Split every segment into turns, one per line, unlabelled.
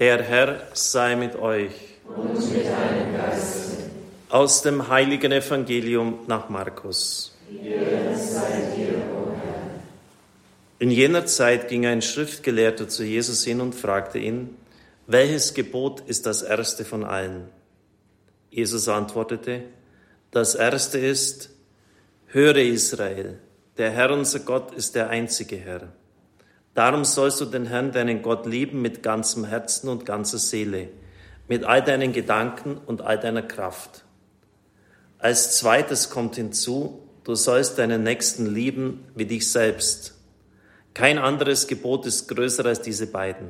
Der Herr sei mit euch.
Und mit deinem Geist.
Aus dem heiligen Evangelium nach Markus. In jener Zeit ging ein Schriftgelehrter zu Jesus hin und fragte ihn, welches Gebot ist das erste von allen? Jesus antwortete, das erste ist, höre Israel, der Herr unser Gott ist der einzige Herr. Darum sollst du den Herrn, deinen Gott, lieben mit ganzem Herzen und ganzer Seele, mit all deinen Gedanken und all deiner Kraft. Als zweites kommt hinzu, du sollst deinen Nächsten lieben wie dich selbst. Kein anderes Gebot ist größer als diese beiden.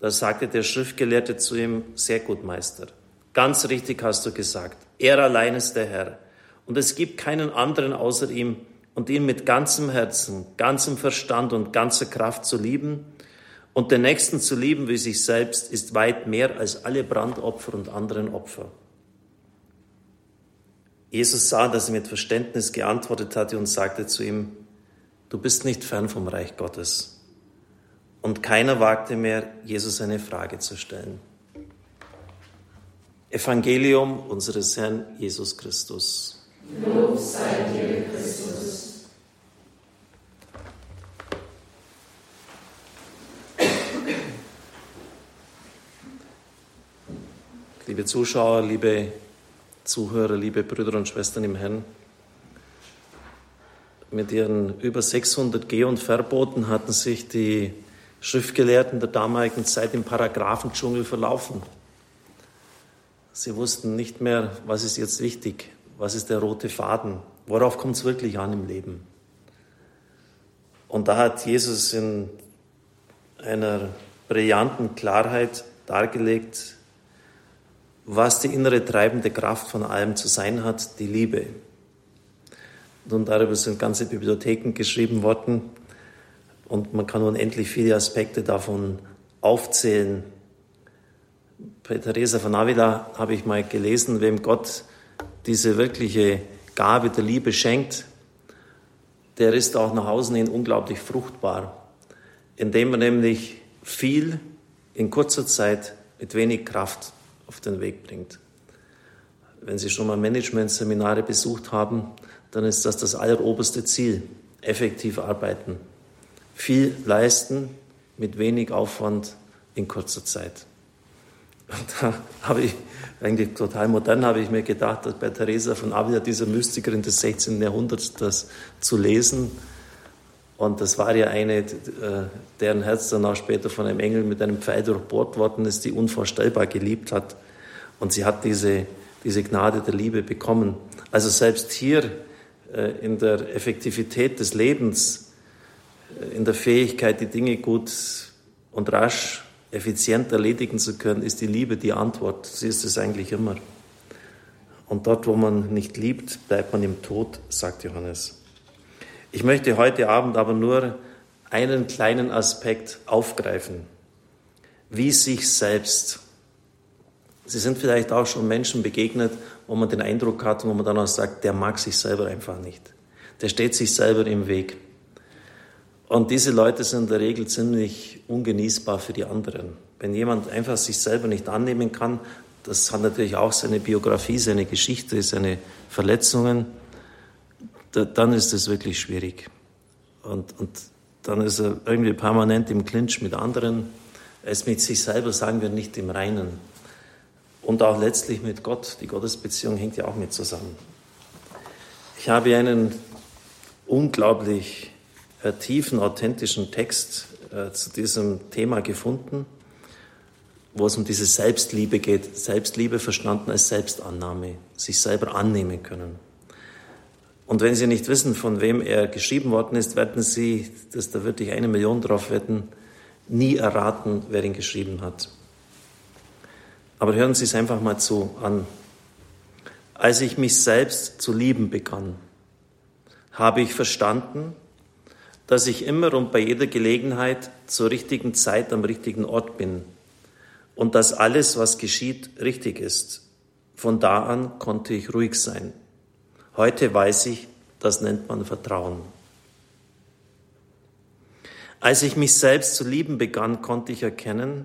Da sagte der Schriftgelehrte zu ihm, sehr gut, Meister. Ganz richtig hast du gesagt. Er allein ist der Herr. Und es gibt keinen anderen außer ihm, und ihn mit ganzem Herzen, ganzem Verstand und ganzer Kraft zu lieben und den Nächsten zu lieben wie sich selbst, ist weit mehr als alle Brandopfer und anderen Opfer. Jesus sah, dass er mit Verständnis geantwortet hatte und sagte zu ihm, du bist nicht fern vom Reich Gottes. Und keiner wagte mehr, Jesus eine Frage zu stellen. Evangelium unseres Herrn Jesus Christus.
Lob sei dir,
Zuschauer, liebe Zuhörer, liebe Brüder und Schwestern im Herrn, mit ihren über 600 Geh- und Verboten hatten sich die Schriftgelehrten der damaligen Zeit im Paragraphendschungel verlaufen. Sie wussten nicht mehr, was ist jetzt wichtig, was ist der rote Faden, worauf kommt es wirklich an im Leben. Und da hat Jesus in einer brillanten Klarheit dargelegt, was die innere treibende Kraft von allem zu sein hat, die Liebe. Und darüber sind ganze Bibliotheken geschrieben worden und man kann unendlich viele Aspekte davon aufzählen. Bei Teresa von Avila habe ich mal gelesen, wem Gott diese wirkliche Gabe der Liebe schenkt, der ist auch nach außen hin unglaublich fruchtbar, indem er nämlich viel in kurzer Zeit mit wenig Kraft auf den Weg bringt. Wenn Sie schon mal Management-Seminare besucht haben, dann ist das das alleroberste Ziel. Effektiv arbeiten. Viel leisten mit wenig Aufwand in kurzer Zeit. Und da habe ich, eigentlich total modern, habe ich mir gedacht, dass bei Theresa von Avila, dieser Mystikerin des 16. Jahrhunderts, das zu lesen. Und das war ja eine, äh, deren Herz dann auch später von einem Engel mit einem Pfeil durchbohrt worden ist, die unvorstellbar geliebt hat. Und sie hat diese, diese Gnade der Liebe bekommen. Also selbst hier äh, in der Effektivität des Lebens, äh, in der Fähigkeit, die Dinge gut und rasch, effizient erledigen zu können, ist die Liebe die Antwort. Sie ist es eigentlich immer. Und dort, wo man nicht liebt, bleibt man im Tod, sagt Johannes. Ich möchte heute Abend aber nur einen kleinen Aspekt aufgreifen, wie sich selbst Sie sind vielleicht auch schon Menschen begegnet, wo man den Eindruck hat, wo man dann auch sagt, der mag sich selber einfach nicht. Der steht sich selber im Weg. Und diese Leute sind in der Regel ziemlich ungenießbar für die anderen. Wenn jemand einfach sich selber nicht annehmen kann, das hat natürlich auch seine Biografie, seine Geschichte, seine Verletzungen, dann ist es wirklich schwierig. Und, und dann ist er irgendwie permanent im Clinch mit anderen. Er ist mit sich selber, sagen wir, nicht im Reinen und auch letztlich mit Gott. Die Gottesbeziehung hängt ja auch mit zusammen. Ich habe einen unglaublich äh, tiefen, authentischen Text äh, zu diesem Thema gefunden, wo es um diese Selbstliebe geht. Selbstliebe verstanden als Selbstannahme, sich selber annehmen können. Und wenn Sie nicht wissen, von wem er geschrieben worden ist, werden Sie, dass da wirklich eine Million drauf wetten, nie erraten, wer ihn geschrieben hat. Aber hören Sie es einfach mal zu an. Als ich mich selbst zu lieben begann, habe ich verstanden, dass ich immer und bei jeder Gelegenheit zur richtigen Zeit am richtigen Ort bin und dass alles, was geschieht, richtig ist. Von da an konnte ich ruhig sein. Heute weiß ich, das nennt man Vertrauen. Als ich mich selbst zu lieben begann, konnte ich erkennen,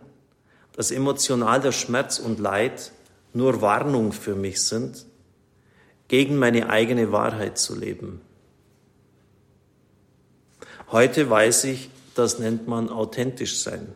dass emotionaler Schmerz und Leid nur Warnung für mich sind, gegen meine eigene Wahrheit zu leben. Heute weiß ich, das nennt man authentisch sein.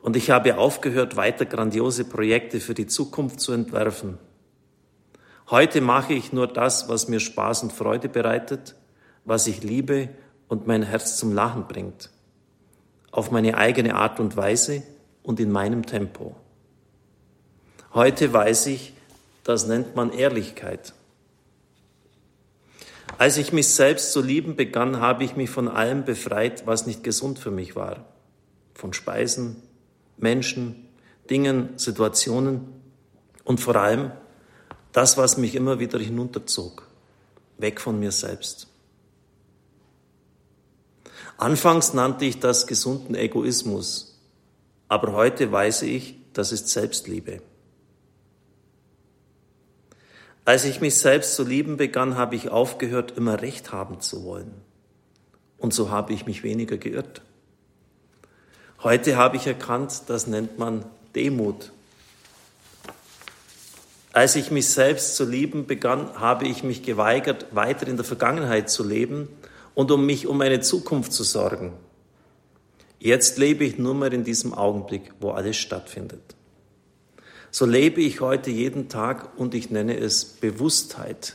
Und ich habe aufgehört, weiter grandiose Projekte für die Zukunft zu entwerfen. Heute mache ich nur das, was mir Spaß und Freude bereitet, was ich liebe und mein Herz zum Lachen bringt. Auf meine eigene Art und Weise und in meinem Tempo. Heute weiß ich, das nennt man Ehrlichkeit. Als ich mich selbst zu lieben begann, habe ich mich von allem befreit, was nicht gesund für mich war. Von Speisen, Menschen, Dingen, Situationen und vor allem das, was mich immer wieder hinunterzog, weg von mir selbst. Anfangs nannte ich das gesunden Egoismus, aber heute weiß ich, das ist Selbstliebe. Als ich mich selbst zu lieben begann, habe ich aufgehört, immer Recht haben zu wollen. Und so habe ich mich weniger geirrt. Heute habe ich erkannt, das nennt man Demut. Als ich mich selbst zu lieben begann, habe ich mich geweigert, weiter in der Vergangenheit zu leben und um mich um meine Zukunft zu sorgen. Jetzt lebe ich nur mehr in diesem Augenblick, wo alles stattfindet. So lebe ich heute jeden Tag und ich nenne es Bewusstheit.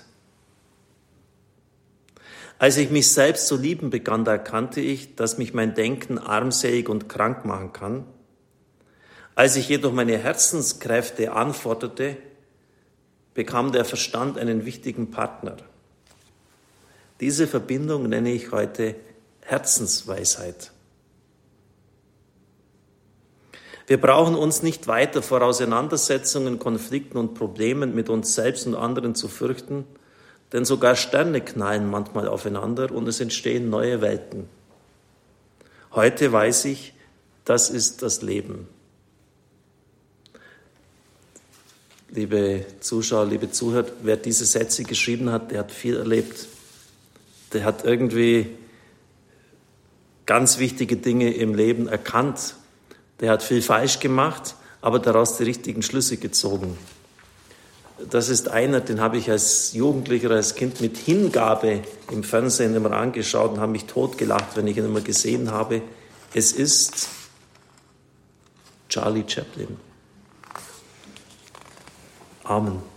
Als ich mich selbst zu lieben begann, da erkannte ich, dass mich mein Denken armselig und krank machen kann. Als ich jedoch meine Herzenskräfte anforderte, bekam der Verstand einen wichtigen Partner. Diese Verbindung nenne ich heute Herzensweisheit. Wir brauchen uns nicht weiter vor Auseinandersetzungen, Konflikten und Problemen mit uns selbst und anderen zu fürchten, denn sogar Sterne knallen manchmal aufeinander und es entstehen neue Welten. Heute weiß ich, das ist das Leben. Liebe Zuschauer, liebe Zuhörer, wer diese Sätze geschrieben hat, der hat viel erlebt. Der hat irgendwie ganz wichtige Dinge im Leben erkannt der hat viel falsch gemacht, aber daraus die richtigen Schlüsse gezogen. Das ist einer, den habe ich als Jugendlicher, als Kind mit Hingabe im Fernsehen immer angeschaut und habe mich totgelacht, wenn ich ihn immer gesehen habe. Es ist Charlie Chaplin. Amen.